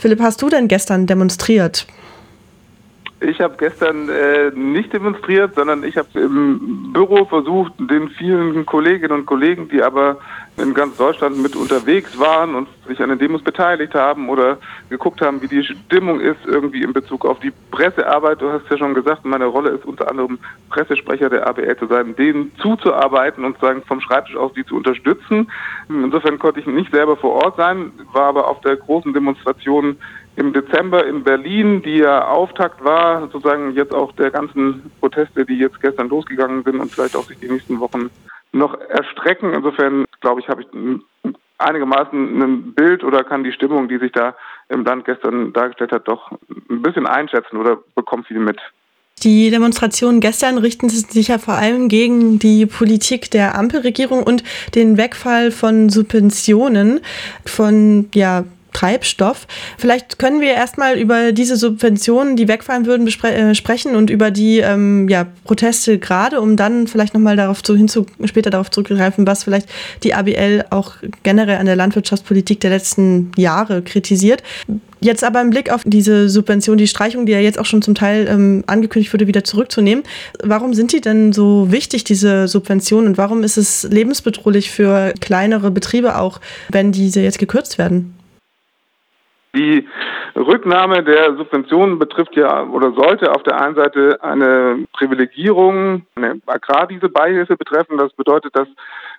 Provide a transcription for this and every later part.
Philipp, hast du denn gestern demonstriert? Ich habe gestern äh, nicht demonstriert, sondern ich habe im Büro versucht, den vielen Kolleginnen und Kollegen, die aber in ganz Deutschland mit unterwegs waren und sich an den Demos beteiligt haben oder geguckt haben, wie die Stimmung ist, irgendwie in Bezug auf die Pressearbeit. Du hast ja schon gesagt, meine Rolle ist unter anderem Pressesprecher der ABL zu sein, denen zuzuarbeiten und sagen vom Schreibtisch aus die zu unterstützen. Insofern konnte ich nicht selber vor Ort sein, war aber auf der großen Demonstration im Dezember in Berlin, die ja Auftakt war, sozusagen jetzt auch der ganzen Proteste, die jetzt gestern losgegangen sind und vielleicht auch sich die nächsten Wochen noch erstrecken. Insofern glaube ich, habe ich einigermaßen ein Bild oder kann die Stimmung, die sich da im Land gestern dargestellt hat, doch ein bisschen einschätzen oder bekommt viel mit. Die Demonstrationen gestern richten sich ja vor allem gegen die Politik der Ampelregierung und den Wegfall von Subventionen von ja, Treibstoff. Vielleicht können wir erstmal über diese Subventionen, die wegfallen würden, äh, sprechen und über die ähm, ja, Proteste gerade, um dann vielleicht nochmal darauf zu, hinzu, später darauf zurückzugreifen, was vielleicht die ABL auch generell an der Landwirtschaftspolitik der letzten Jahre kritisiert. Jetzt aber im Blick auf diese Subvention, die Streichung, die ja jetzt auch schon zum Teil ähm, angekündigt wurde, wieder zurückzunehmen. Warum sind die denn so wichtig, diese Subventionen? Und warum ist es lebensbedrohlich für kleinere Betriebe auch, wenn diese jetzt gekürzt werden? Die Rücknahme der Subventionen betrifft ja oder sollte auf der einen Seite eine Privilegierung, eine Agrardieselbeihilfe betreffen. Das bedeutet, dass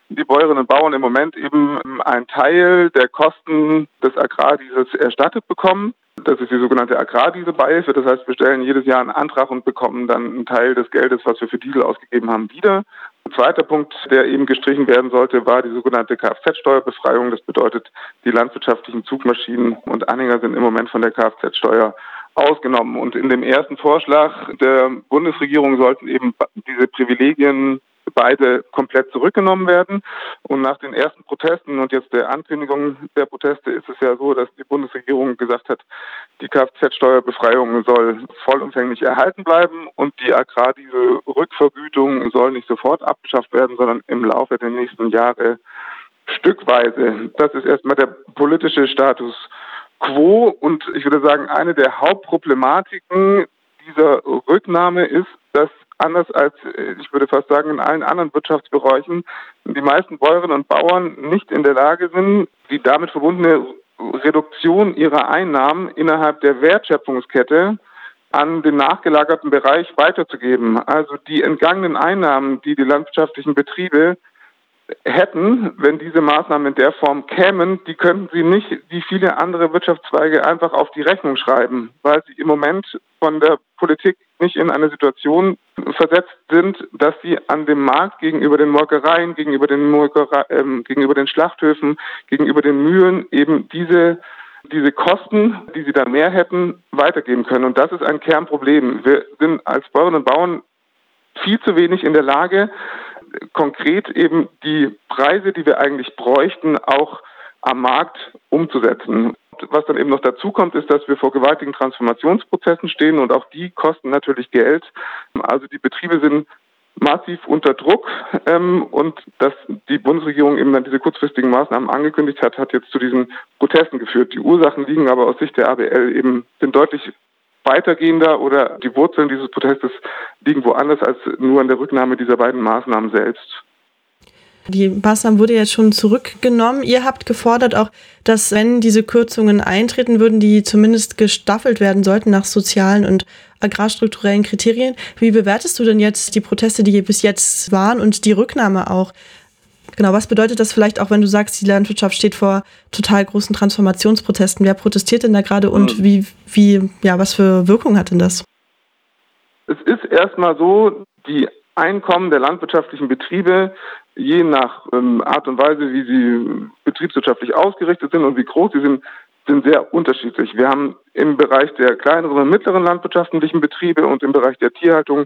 die Bäuerinnen und Bauern im Moment eben einen Teil der Kosten des Agrardiesels erstattet bekommen. Das ist die sogenannte Agrardieselbeihilfe. Das heißt, wir stellen jedes Jahr einen Antrag und bekommen dann einen Teil des Geldes, was wir für Diesel ausgegeben haben, wieder. Zweiter Punkt, der eben gestrichen werden sollte, war die sogenannte Kfz-Steuerbefreiung. Das bedeutet, die landwirtschaftlichen Zugmaschinen und Anhänger sind im Moment von der Kfz-Steuer ausgenommen. Und in dem ersten Vorschlag der Bundesregierung sollten eben diese Privilegien beide komplett zurückgenommen werden. Und nach den ersten Protesten und jetzt der Ankündigung der Proteste ist es ja so, dass die Bundesregierung gesagt hat, die Kfz-Steuerbefreiung soll vollumfänglich erhalten bleiben und die Agrardiesel-Rückvergütung soll nicht sofort abgeschafft werden, sondern im Laufe der nächsten Jahre stückweise. Das ist erstmal der politische Status quo und ich würde sagen, eine der Hauptproblematiken dieser Rücknahme ist, dass anders als, äh, ich würde fast sagen, in allen anderen Wirtschaftsbereichen die meisten Bäuerinnen und Bauern nicht in der Lage sind, die damit verbundene Reduktion ihrer Einnahmen innerhalb der Wertschöpfungskette an den nachgelagerten Bereich weiterzugeben. Also die entgangenen Einnahmen, die die landwirtschaftlichen Betriebe hätten, wenn diese Maßnahmen in der Form kämen, die könnten sie nicht wie viele andere Wirtschaftszweige einfach auf die Rechnung schreiben, weil sie im Moment von der Politik nicht in eine Situation versetzt sind, dass sie an dem Markt gegenüber den Molkereien, gegenüber den, Molkerei, äh, gegenüber den Schlachthöfen, gegenüber den Mühlen eben diese diese Kosten, die sie dann mehr hätten, weitergeben können. Und das ist ein Kernproblem. Wir sind als Bäuerinnen und Bauern viel zu wenig in der Lage, konkret eben die Preise, die wir eigentlich bräuchten, auch am Markt umzusetzen. Was dann eben noch dazu kommt, ist, dass wir vor gewaltigen Transformationsprozessen stehen und auch die kosten natürlich Geld. Also die Betriebe sind massiv unter Druck ähm, und dass die Bundesregierung eben dann diese kurzfristigen Maßnahmen angekündigt hat, hat jetzt zu diesen Protesten geführt. Die Ursachen liegen aber aus Sicht der ABL eben sind deutlich weitergehender oder die Wurzeln dieses Protestes liegen woanders als nur an der Rücknahme dieser beiden Maßnahmen selbst. Die Maßnahmen wurde jetzt schon zurückgenommen. Ihr habt gefordert auch, dass wenn diese Kürzungen eintreten würden, die zumindest gestaffelt werden sollten nach sozialen und agrarstrukturellen Kriterien. Wie bewertest du denn jetzt die Proteste, die bis jetzt waren und die Rücknahme auch? Genau, was bedeutet das vielleicht auch, wenn du sagst, die Landwirtschaft steht vor total großen Transformationsprotesten? Wer protestiert denn da gerade und mhm. wie, wie, ja, was für Wirkung hat denn das? Es ist erstmal so, die Einkommen der landwirtschaftlichen Betriebe, je nach ähm, Art und Weise, wie sie betriebswirtschaftlich ausgerichtet sind und wie groß sie sind, sind sehr unterschiedlich. Wir haben im Bereich der kleineren und mittleren landwirtschaftlichen Betriebe und im Bereich der Tierhaltung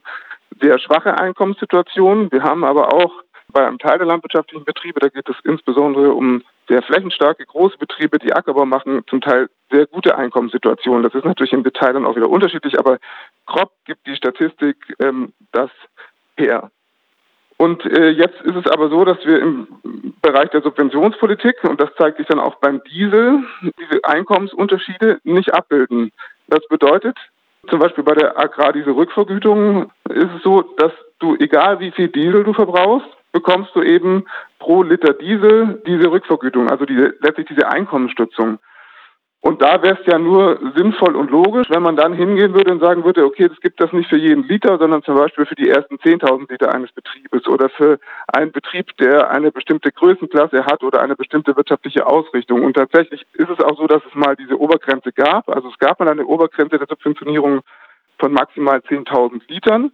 sehr schwache Einkommenssituationen. Wir haben aber auch bei einem Teil der landwirtschaftlichen Betriebe, da geht es insbesondere um sehr flächenstarke große Betriebe, die Ackerbau machen, zum Teil sehr gute Einkommenssituationen. Das ist natürlich im Detail dann auch wieder unterschiedlich, aber grob gibt die Statistik ähm, das her. Und äh, jetzt ist es aber so, dass wir im Bereich der Subventionspolitik, und das zeigt sich dann auch beim Diesel, diese Einkommensunterschiede nicht abbilden. Das bedeutet, zum Beispiel bei der Agrardiesel-Rückvergütung ist es so, dass du, egal wie viel Diesel du verbrauchst, bekommst du eben pro Liter Diesel diese Rückvergütung, also diese, letztlich diese Einkommensstützung. Und da wäre es ja nur sinnvoll und logisch, wenn man dann hingehen würde und sagen würde, okay, das gibt das nicht für jeden Liter, sondern zum Beispiel für die ersten 10.000 Liter eines Betriebes oder für einen Betrieb, der eine bestimmte Größenklasse hat oder eine bestimmte wirtschaftliche Ausrichtung. Und tatsächlich ist es auch so, dass es mal diese Obergrenze gab. Also es gab mal eine Obergrenze der Subventionierung von maximal 10.000 Litern.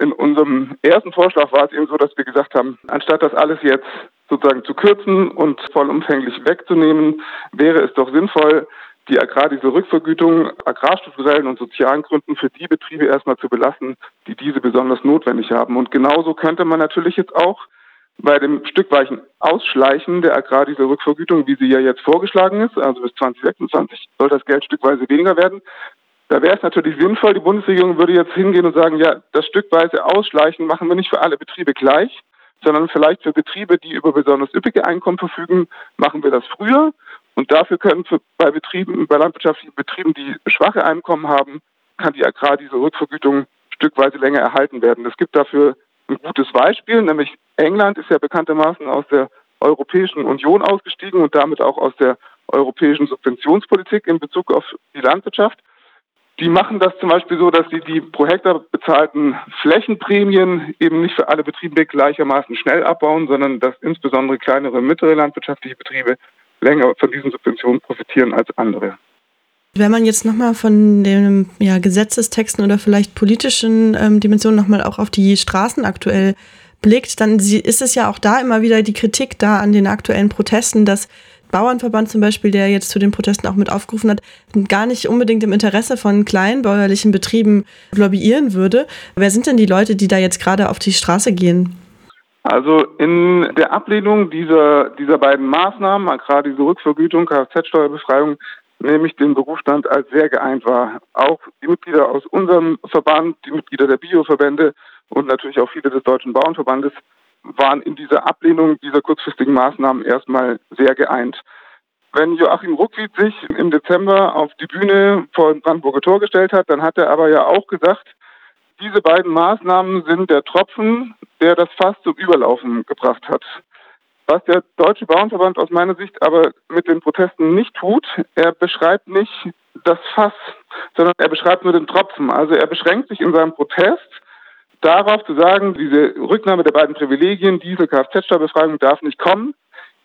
In unserem ersten Vorschlag war es eben so, dass wir gesagt haben, anstatt das alles jetzt sozusagen zu kürzen und vollumfänglich wegzunehmen, wäre es doch sinnvoll, die Agrardieselrückvergütung agrarstrukturellen und sozialen Gründen für die Betriebe erstmal zu belassen, die diese besonders notwendig haben. Und genauso könnte man natürlich jetzt auch bei dem stückweichen Ausschleichen der Agrardieselrückvergütung, wie sie ja jetzt vorgeschlagen ist, also bis 2026 soll das Geld stückweise weniger werden. Da wäre es natürlich sinnvoll, die Bundesregierung würde jetzt hingehen und sagen, ja, das stückweise Ausschleichen machen wir nicht für alle Betriebe gleich, sondern vielleicht für Betriebe, die über besonders üppige Einkommen verfügen, machen wir das früher. Und dafür können für, bei Betrieben, bei landwirtschaftlichen Betrieben, die schwache Einkommen haben, kann die Agrar diese Rückvergütung stückweise länger erhalten werden. Es gibt dafür ein gutes Beispiel, nämlich England ist ja bekanntermaßen aus der Europäischen Union ausgestiegen und damit auch aus der europäischen Subventionspolitik in Bezug auf die Landwirtschaft. Die machen das zum Beispiel so, dass sie die pro Hektar bezahlten Flächenprämien eben nicht für alle Betriebe gleichermaßen schnell abbauen, sondern dass insbesondere kleinere und mittlere landwirtschaftliche Betriebe länger von diesen Subventionen profitieren als andere. Wenn man jetzt nochmal von den ja, Gesetzestexten oder vielleicht politischen ähm, Dimensionen nochmal auch auf die Straßen aktuell blickt, dann ist es ja auch da immer wieder die Kritik da an den aktuellen Protesten, dass Bauernverband zum Beispiel, der jetzt zu den Protesten auch mit aufgerufen hat, gar nicht unbedingt im Interesse von kleinbäuerlichen Betrieben lobbyieren würde. Wer sind denn die Leute, die da jetzt gerade auf die Straße gehen? Also in der Ablehnung dieser, dieser beiden Maßnahmen, gerade diese Rückvergütung, Kfz-Steuerbefreiung, nehme ich den Berufsstand als sehr geeint wahr. Auch die Mitglieder aus unserem Verband, die Mitglieder der Bioverbände und natürlich auch viele des Deutschen Bauernverbandes waren in dieser Ablehnung dieser kurzfristigen Maßnahmen erstmal sehr geeint. Wenn Joachim Ruckwied sich im Dezember auf die Bühne vor Brandenburger Tor gestellt hat, dann hat er aber ja auch gesagt, diese beiden Maßnahmen sind der Tropfen, der das Fass zum Überlaufen gebracht hat. Was der Deutsche Bauernverband aus meiner Sicht aber mit den Protesten nicht tut, er beschreibt nicht das Fass, sondern er beschreibt nur den Tropfen. Also er beschränkt sich in seinem Protest darauf zu sagen, diese Rücknahme der beiden Privilegien, Diesel, Kfz-Steuerbefreiung darf nicht kommen.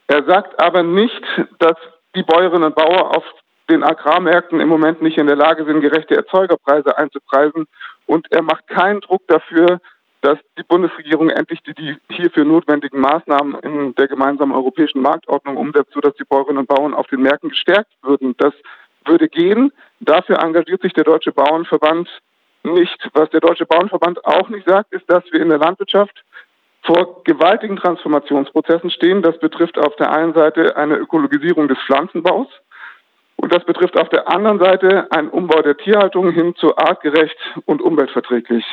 Er sagt aber nicht, dass die Bäuerinnen und Bauern auf den Agrarmärkten im Moment nicht in der Lage sind, gerechte Erzeugerpreise einzupreisen. Und er macht keinen Druck dafür, dass die Bundesregierung endlich die, die hierfür notwendigen Maßnahmen in der gemeinsamen europäischen Marktordnung umsetzt, sodass die Bäuerinnen und Bauern auf den Märkten gestärkt würden. Das würde gehen. Dafür engagiert sich der Deutsche Bauernverband nicht. Was der Deutsche Bauernverband auch nicht sagt, ist, dass wir in der Landwirtschaft vor gewaltigen Transformationsprozessen stehen. Das betrifft auf der einen Seite eine Ökologisierung des Pflanzenbaus und das betrifft auf der anderen Seite einen Umbau der Tierhaltung hin zu artgerecht und umweltverträglich.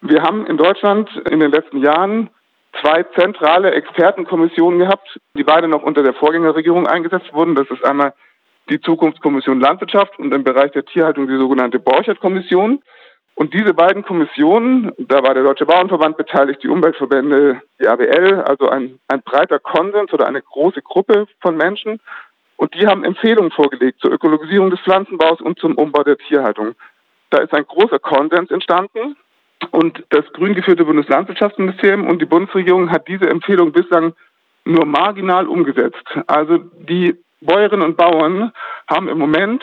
Wir haben in Deutschland in den letzten Jahren zwei zentrale Expertenkommissionen gehabt, die beide noch unter der Vorgängerregierung eingesetzt wurden. Das ist einmal die Zukunftskommission Landwirtschaft und im Bereich der Tierhaltung die sogenannte Borchert-Kommission. Und diese beiden Kommissionen, da war der Deutsche Bauernverband beteiligt, die Umweltverbände, die ABL, also ein, ein breiter Konsens oder eine große Gruppe von Menschen. Und die haben Empfehlungen vorgelegt zur Ökologisierung des Pflanzenbaus und zum Umbau der Tierhaltung. Da ist ein großer Konsens entstanden. Und das grün geführte Bundeslandwirtschaftsministerium und die Bundesregierung hat diese Empfehlung bislang nur marginal umgesetzt. Also die Bäuerinnen und Bauern haben im Moment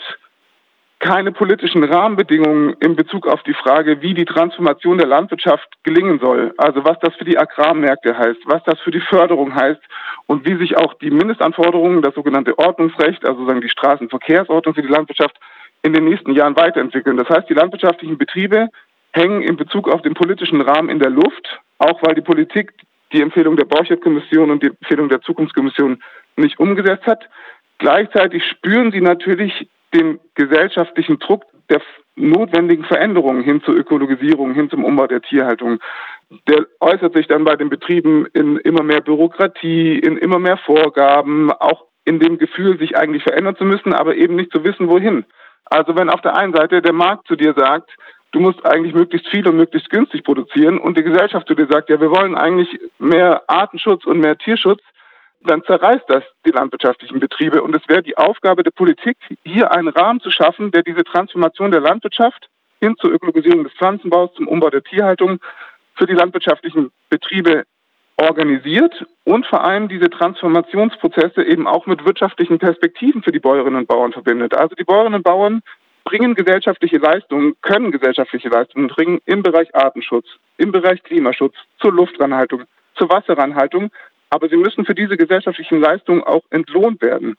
keine politischen Rahmenbedingungen in Bezug auf die Frage, wie die Transformation der Landwirtschaft gelingen soll. Also was das für die Agrarmärkte heißt, was das für die Förderung heißt und wie sich auch die Mindestanforderungen, das sogenannte Ordnungsrecht, also sozusagen die Straßenverkehrsordnung für die Landwirtschaft in den nächsten Jahren weiterentwickeln. Das heißt, die landwirtschaftlichen Betriebe hängen in Bezug auf den politischen Rahmen in der Luft, auch weil die Politik die Empfehlung der Borchert-Kommission und die Empfehlung der Zukunftskommission nicht umgesetzt hat. Gleichzeitig spüren sie natürlich den gesellschaftlichen Druck der notwendigen Veränderungen hin zur Ökologisierung, hin zum Umbau der Tierhaltung, der äußert sich dann bei den Betrieben in immer mehr Bürokratie, in immer mehr Vorgaben, auch in dem Gefühl, sich eigentlich verändern zu müssen, aber eben nicht zu wissen, wohin. Also wenn auf der einen Seite der Markt zu dir sagt, du musst eigentlich möglichst viel und möglichst günstig produzieren und die Gesellschaft zu dir sagt, ja, wir wollen eigentlich mehr Artenschutz und mehr Tierschutz, dann zerreißt das die landwirtschaftlichen Betriebe. Und es wäre die Aufgabe der Politik, hier einen Rahmen zu schaffen, der diese Transformation der Landwirtschaft hin zur Ökologisierung des Pflanzenbaus, zum Umbau der Tierhaltung für die landwirtschaftlichen Betriebe organisiert und vor allem diese Transformationsprozesse eben auch mit wirtschaftlichen Perspektiven für die Bäuerinnen und Bauern verbindet. Also die Bäuerinnen und Bauern bringen gesellschaftliche Leistungen, können gesellschaftliche Leistungen bringen im Bereich Artenschutz, im Bereich Klimaschutz, zur Luftranhaltung, zur Wasserranhaltung, aber sie müssen für diese gesellschaftlichen Leistungen auch entlohnt werden.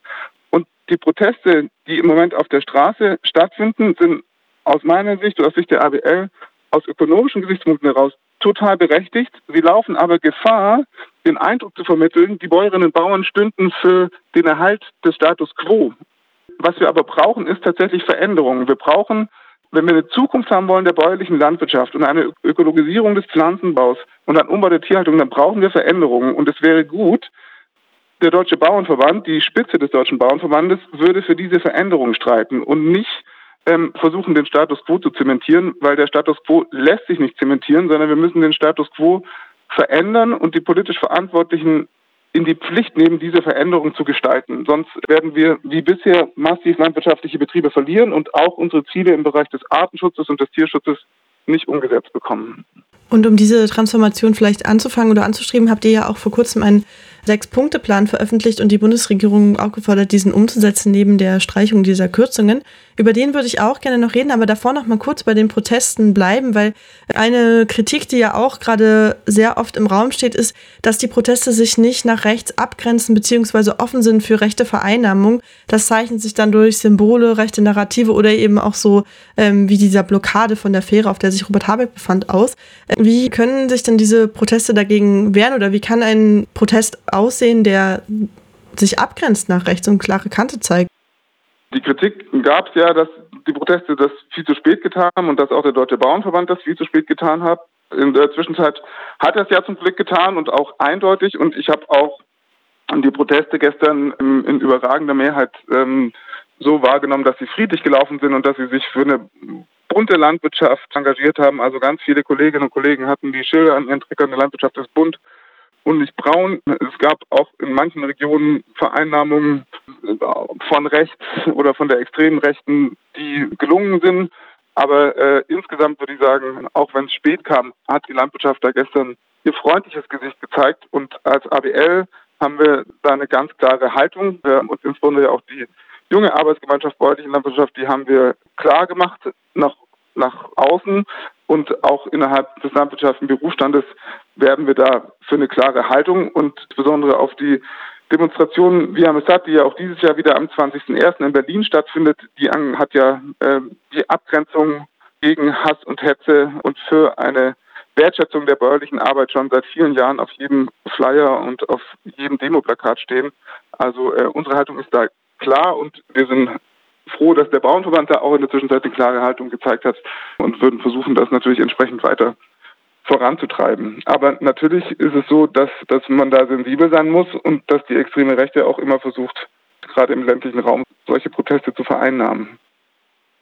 Und die Proteste, die im Moment auf der Straße stattfinden, sind aus meiner Sicht oder aus Sicht der ABL aus ökonomischen Gesichtspunkten heraus total berechtigt. Sie laufen aber Gefahr, den Eindruck zu vermitteln, die Bäuerinnen und Bauern stünden für den Erhalt des Status quo. Was wir aber brauchen, ist tatsächlich Veränderungen. Wir brauchen, wenn wir eine Zukunft haben wollen der bäuerlichen Landwirtschaft und eine Ökologisierung des Pflanzenbaus und einen Umbau der Tierhaltung, dann brauchen wir Veränderungen. Und es wäre gut, der Deutsche Bauernverband, die Spitze des Deutschen Bauernverbandes, würde für diese Veränderungen streiten und nicht ähm, versuchen, den Status quo zu zementieren, weil der Status quo lässt sich nicht zementieren, sondern wir müssen den Status quo verändern und die politisch Verantwortlichen in die Pflicht nehmen, diese Veränderung zu gestalten. Sonst werden wir wie bisher massiv landwirtschaftliche Betriebe verlieren und auch unsere Ziele im Bereich des Artenschutzes und des Tierschutzes nicht umgesetzt bekommen. Und um diese Transformation vielleicht anzufangen oder anzustreben, habt ihr ja auch vor kurzem einen Sechs-Punkte-Plan veröffentlicht und die Bundesregierung aufgefordert, diesen umzusetzen neben der Streichung dieser Kürzungen. Über den würde ich auch gerne noch reden, aber davor noch mal kurz bei den Protesten bleiben, weil eine Kritik, die ja auch gerade sehr oft im Raum steht, ist, dass die Proteste sich nicht nach rechts abgrenzen bzw. offen sind für rechte Vereinnahmung. Das zeichnet sich dann durch Symbole, rechte Narrative oder eben auch so ähm, wie dieser Blockade von der Fähre, auf der sich Robert Habeck befand, aus. Wie können sich denn diese Proteste dagegen wehren oder wie kann ein Protest aussehen, der sich abgrenzt nach rechts und klare Kante zeigt? Die Kritik gab es ja, dass die Proteste das viel zu spät getan haben und dass auch der Deutsche Bauernverband das viel zu spät getan hat. In der Zwischenzeit hat er es ja zum Glück getan und auch eindeutig. Und ich habe auch die Proteste gestern in, in überragender Mehrheit ähm, so wahrgenommen, dass sie friedlich gelaufen sind und dass sie sich für eine bunte Landwirtschaft engagiert haben. Also ganz viele Kolleginnen und Kollegen hatten die Schilder an ihren Treckern, eine Landwirtschaft ist bunt und nicht braun. Es gab auch in manchen Regionen Vereinnahmungen von rechts oder von der extremen Rechten, die gelungen sind. Aber äh, insgesamt würde ich sagen, auch wenn es spät kam, hat die Landwirtschaft da gestern ihr freundliches Gesicht gezeigt. Und als ABL haben wir da eine ganz klare Haltung. Wir haben uns insbesondere auch die junge Arbeitsgemeinschaft bäuerlichen Landwirtschaft, die haben wir klar gemacht nach, nach außen und auch innerhalb des landwirtschaftlichen Berufsstandes werben wir da für eine klare Haltung und insbesondere auf die Demonstration Via Messat, die ja auch dieses Jahr wieder am 20.01. in Berlin stattfindet, die hat ja äh, die Abgrenzung gegen Hass und Hetze und für eine Wertschätzung der bäuerlichen Arbeit schon seit vielen Jahren auf jedem Flyer und auf jedem Demoplakat stehen. Also äh, unsere Haltung ist da klar und wir sind froh, dass der Bauernverband da auch in der Zwischenzeit eine klare Haltung gezeigt hat und würden versuchen, das natürlich entsprechend weiter voranzutreiben. Aber natürlich ist es so, dass, dass man da sensibel sein muss und dass die extreme Rechte auch immer versucht, gerade im ländlichen Raum solche Proteste zu vereinnahmen.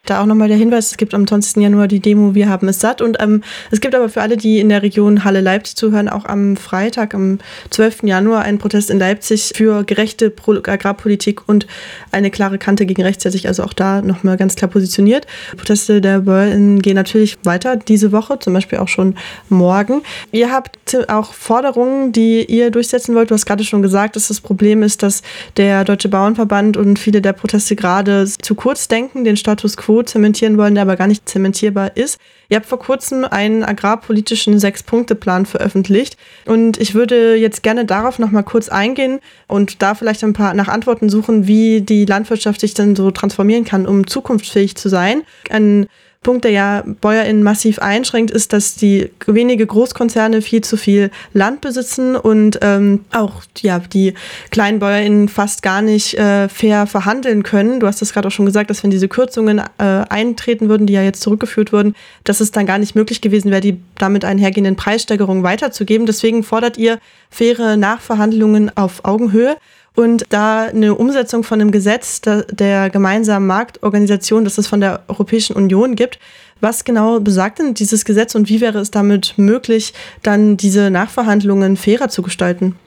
Da auch nochmal der Hinweis, es gibt am 20. Januar die Demo Wir haben es satt und ähm, es gibt aber für alle, die in der Region Halle-Leipzig zuhören, auch am Freitag, am 12. Januar einen Protest in Leipzig für gerechte Agrarpolitik und eine klare Kante gegen rechts, der sich also auch da nochmal ganz klar positioniert. Proteste der Bäuerinnen gehen natürlich weiter diese Woche, zum Beispiel auch schon morgen. Ihr habt auch Forderungen, die ihr durchsetzen wollt. Du hast gerade schon gesagt, dass das Problem ist, dass der Deutsche Bauernverband und viele der Proteste gerade zu kurz denken, den Status quo zementieren wollen, der aber gar nicht zementierbar ist. Ihr habt vor kurzem einen agrarpolitischen Sechs-Punkte-Plan veröffentlicht und ich würde jetzt gerne darauf noch mal kurz eingehen und da vielleicht ein paar nach Antworten suchen, wie die Landwirtschaft sich dann so transformieren kann, um zukunftsfähig zu sein. Ein Punkt, der ja BäuerInnen massiv einschränkt, ist, dass die wenige Großkonzerne viel zu viel Land besitzen und ähm, auch ja, die kleinen BäuerInnen fast gar nicht äh, fair verhandeln können. Du hast das gerade auch schon gesagt, dass wenn diese Kürzungen äh, eintreten würden, die ja jetzt zurückgeführt wurden, dass es dann gar nicht möglich gewesen wäre, die damit einhergehenden Preissteigerungen weiterzugeben. Deswegen fordert ihr faire Nachverhandlungen auf Augenhöhe und da eine Umsetzung von einem Gesetz der gemeinsamen Marktorganisation, das es von der Europäischen Union gibt. Was genau besagt denn dieses Gesetz und wie wäre es damit möglich, dann diese Nachverhandlungen fairer zu gestalten?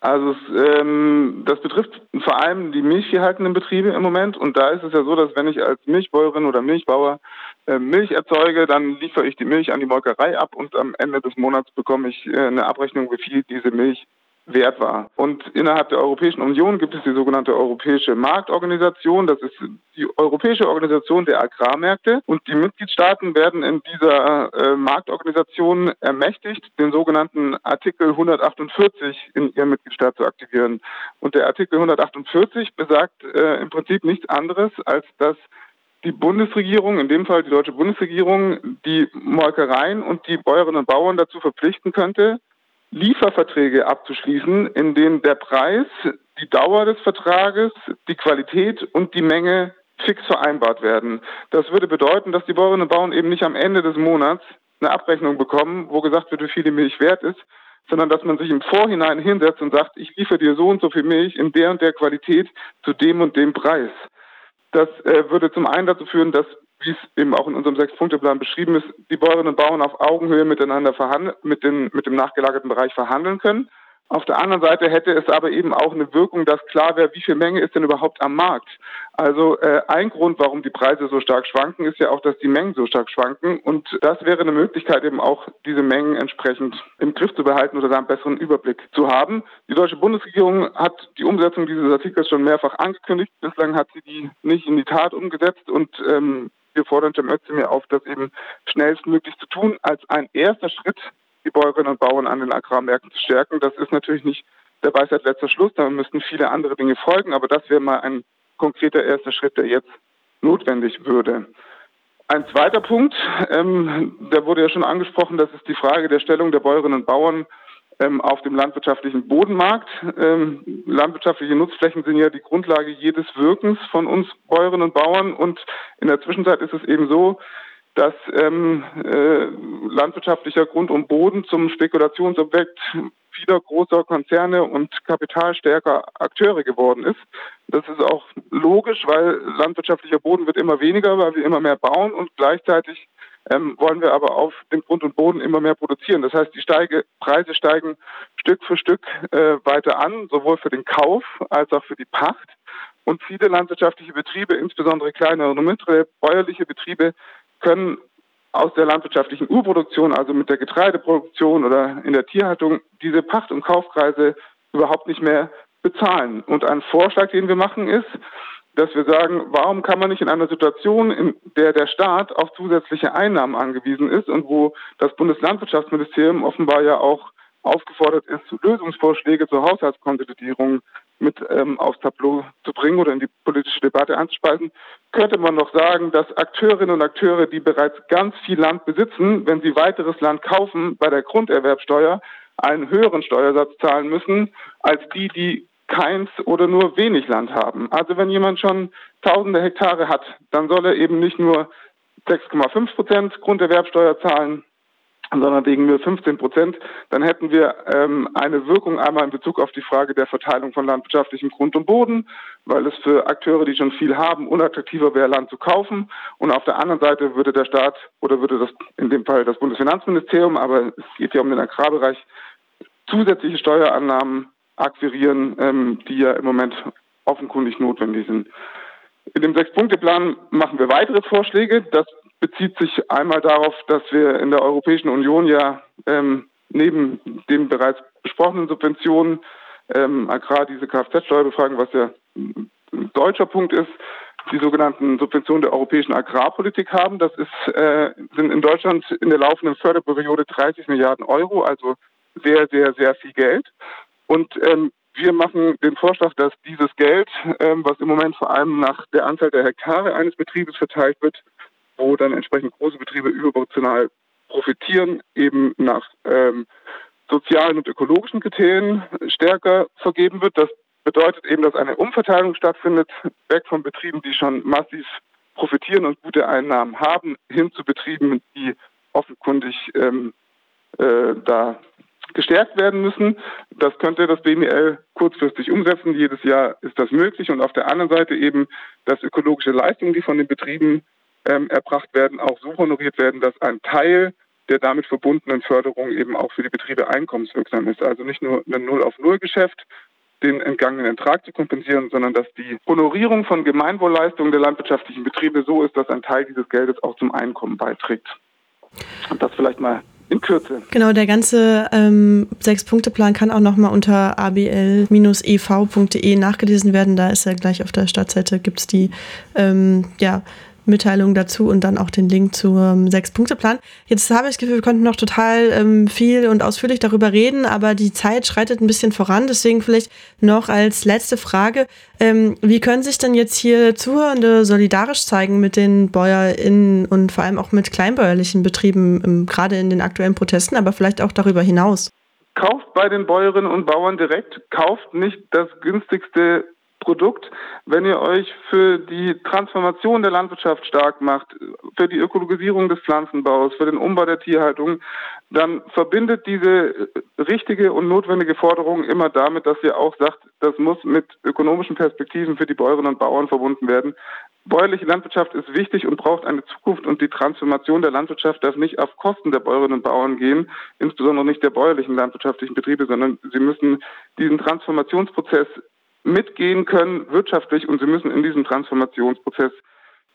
Also ähm, das betrifft vor allem die milchviehhaltenden Betriebe im Moment und da ist es ja so, dass wenn ich als Milchbäuerin oder Milchbauer äh, Milch erzeuge, dann liefere ich die Milch an die Molkerei ab und am Ende des Monats bekomme ich äh, eine Abrechnung, wie viel diese Milch wert war. Und innerhalb der Europäischen Union gibt es die sogenannte Europäische Marktorganisation. Das ist die Europäische Organisation der Agrarmärkte. Und die Mitgliedstaaten werden in dieser äh, Marktorganisation ermächtigt, den sogenannten Artikel 148 in ihrem Mitgliedstaat zu aktivieren. Und der Artikel 148 besagt äh, im Prinzip nichts anderes, als dass die Bundesregierung, in dem Fall die deutsche Bundesregierung, die Molkereien und die Bäuerinnen und Bauern dazu verpflichten könnte, Lieferverträge abzuschließen, in denen der Preis, die Dauer des Vertrages, die Qualität und die Menge fix vereinbart werden. Das würde bedeuten, dass die Bäuerinnen und Bauern eben nicht am Ende des Monats eine Abrechnung bekommen, wo gesagt wird, wie viel die Milch wert ist, sondern dass man sich im Vorhinein hinsetzt und sagt, ich liefere dir so und so viel Milch in der und der Qualität zu dem und dem Preis. Das äh, würde zum einen dazu führen, dass wie es eben auch in unserem Sechs-Punkte-Plan beschrieben ist, die Bäuerinnen und Bauern auf Augenhöhe miteinander verhandeln, mit, den, mit dem nachgelagerten Bereich verhandeln können. Auf der anderen Seite hätte es aber eben auch eine Wirkung, dass klar wäre, wie viel Menge ist denn überhaupt am Markt. Also äh, ein Grund, warum die Preise so stark schwanken, ist ja auch, dass die Mengen so stark schwanken. Und das wäre eine Möglichkeit, eben auch diese Mengen entsprechend im Griff zu behalten oder da einen besseren Überblick zu haben. Die deutsche Bundesregierung hat die Umsetzung dieses Artikels schon mehrfach angekündigt. Bislang hat sie die nicht in die Tat umgesetzt und ähm, wir fordern Cem Özdemir auf, das eben schnellstmöglich zu tun, als ein erster Schritt die Bäuerinnen und Bauern an den Agrarmärkten zu stärken. Das ist natürlich nicht der Weisheit letzter Schluss, da müssten viele andere Dinge folgen, aber das wäre mal ein konkreter erster Schritt, der jetzt notwendig würde. Ein zweiter Punkt, ähm, der wurde ja schon angesprochen, das ist die Frage der Stellung der Bäuerinnen und Bauern ähm, auf dem landwirtschaftlichen Bodenmarkt. Ähm, landwirtschaftliche Nutzflächen sind ja die Grundlage jedes Wirkens von uns Bäuerinnen und Bauern und in der Zwischenzeit ist es eben so, dass ähm, äh, landwirtschaftlicher Grund und Boden zum Spekulationsobjekt vieler großer Konzerne und kapitalstärker Akteure geworden ist. Das ist auch logisch, weil landwirtschaftlicher Boden wird immer weniger, weil wir immer mehr bauen und gleichzeitig ähm, wollen wir aber auf dem Grund und Boden immer mehr produzieren. Das heißt, die Steige, Preise steigen Stück für Stück äh, weiter an, sowohl für den Kauf als auch für die Pacht. Und viele landwirtschaftliche Betriebe, insbesondere kleine und mittlere bäuerliche Betriebe, können aus der landwirtschaftlichen Urproduktion, also mit der Getreideproduktion oder in der Tierhaltung, diese Pacht- und Kaufpreise überhaupt nicht mehr bezahlen. Und ein Vorschlag, den wir machen, ist, dass wir sagen, warum kann man nicht in einer Situation, in der der Staat auf zusätzliche Einnahmen angewiesen ist und wo das Bundeslandwirtschaftsministerium offenbar ja auch aufgefordert ist, Lösungsvorschläge zur Haushaltskonsolidierung mit ähm, aufs Tableau zu bringen oder in die politische Debatte einzuspeisen, könnte man noch sagen, dass Akteurinnen und Akteure, die bereits ganz viel Land besitzen, wenn sie weiteres Land kaufen, bei der Grunderwerbsteuer einen höheren Steuersatz zahlen müssen als die, die keins oder nur wenig Land haben. Also wenn jemand schon tausende Hektare hat, dann soll er eben nicht nur 6,5 Prozent Grunderwerbsteuer zahlen, sondern wegen nur 15 Prozent, dann hätten wir ähm, eine Wirkung einmal in Bezug auf die Frage der Verteilung von landwirtschaftlichem Grund und Boden, weil es für Akteure, die schon viel haben, unattraktiver wäre, Land zu kaufen. Und auf der anderen Seite würde der Staat oder würde das in dem Fall das Bundesfinanzministerium, aber es geht ja um den Agrarbereich, zusätzliche Steuerannahmen akquirieren, ähm, die ja im Moment offenkundig notwendig sind. In dem Sechs-Punkte-Plan machen wir weitere Vorschläge. Das bezieht sich einmal darauf, dass wir in der Europäischen Union ja ähm, neben den bereits besprochenen Subventionen ähm, Agrar diese Kfz-Steuerbefragung, was ja ein deutscher Punkt ist, die sogenannten Subventionen der europäischen Agrarpolitik haben. Das ist, äh, sind in Deutschland in der laufenden Förderperiode 30 Milliarden Euro, also sehr, sehr, sehr viel Geld. Und ähm, wir machen den Vorschlag, dass dieses Geld, ähm, was im Moment vor allem nach der Anzahl der Hektare eines Betriebes verteilt wird, wo dann entsprechend große Betriebe überproportional profitieren, eben nach ähm, sozialen und ökologischen Kriterien stärker vergeben wird. Das bedeutet eben, dass eine Umverteilung stattfindet, weg von Betrieben, die schon massiv profitieren und gute Einnahmen haben, hin zu Betrieben, die offenkundig ähm, äh, da gestärkt werden müssen. Das könnte das BML kurzfristig umsetzen. Jedes Jahr ist das möglich. Und auf der anderen Seite eben, dass ökologische Leistungen, die von den Betrieben ähm, erbracht werden, auch so honoriert werden, dass ein Teil der damit verbundenen Förderung eben auch für die Betriebe einkommenswirksam ist. Also nicht nur ein Null-auf-Null-Geschäft, den entgangenen Ertrag zu kompensieren, sondern dass die Honorierung von Gemeinwohlleistungen der landwirtschaftlichen Betriebe so ist, dass ein Teil dieses Geldes auch zum Einkommen beiträgt. Und das vielleicht mal in Kürze. Genau, der ganze ähm, Sechs-Punkte-Plan kann auch nochmal unter abl-ev.de nachgelesen werden. Da ist ja gleich auf der Startseite, gibt es die ähm, ja, Mitteilung dazu und dann auch den Link zum Sechs-Punkte-Plan. Jetzt habe ich das Gefühl, wir konnten noch total ähm, viel und ausführlich darüber reden, aber die Zeit schreitet ein bisschen voran. Deswegen vielleicht noch als letzte Frage, ähm, wie können sich denn jetzt hier Zuhörende solidarisch zeigen mit den BäuerInnen und vor allem auch mit kleinbäuerlichen Betrieben, ähm, gerade in den aktuellen Protesten, aber vielleicht auch darüber hinaus? Kauft bei den Bäuerinnen und Bauern direkt, kauft nicht das günstigste Produkt, wenn ihr euch für die Transformation der Landwirtschaft stark macht, für die Ökologisierung des Pflanzenbaus, für den Umbau der Tierhaltung, dann verbindet diese richtige und notwendige Forderung immer damit, dass ihr auch sagt, das muss mit ökonomischen Perspektiven für die Bäuerinnen und Bauern verbunden werden. Bäuerliche Landwirtschaft ist wichtig und braucht eine Zukunft und die Transformation der Landwirtschaft darf nicht auf Kosten der Bäuerinnen und Bauern gehen, insbesondere nicht der bäuerlichen landwirtschaftlichen Betriebe, sondern sie müssen diesen Transformationsprozess mitgehen können wirtschaftlich und sie müssen in diesem Transformationsprozess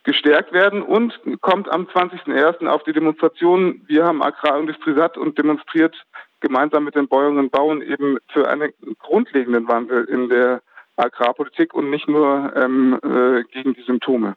gestärkt werden und kommt am 20.01. auf die Demonstration. Wir haben Agrarindustrie satt und demonstriert gemeinsam mit den Bäuerinnen und Bauern eben für einen grundlegenden Wandel in der Agrarpolitik und nicht nur ähm, äh, gegen die Symptome.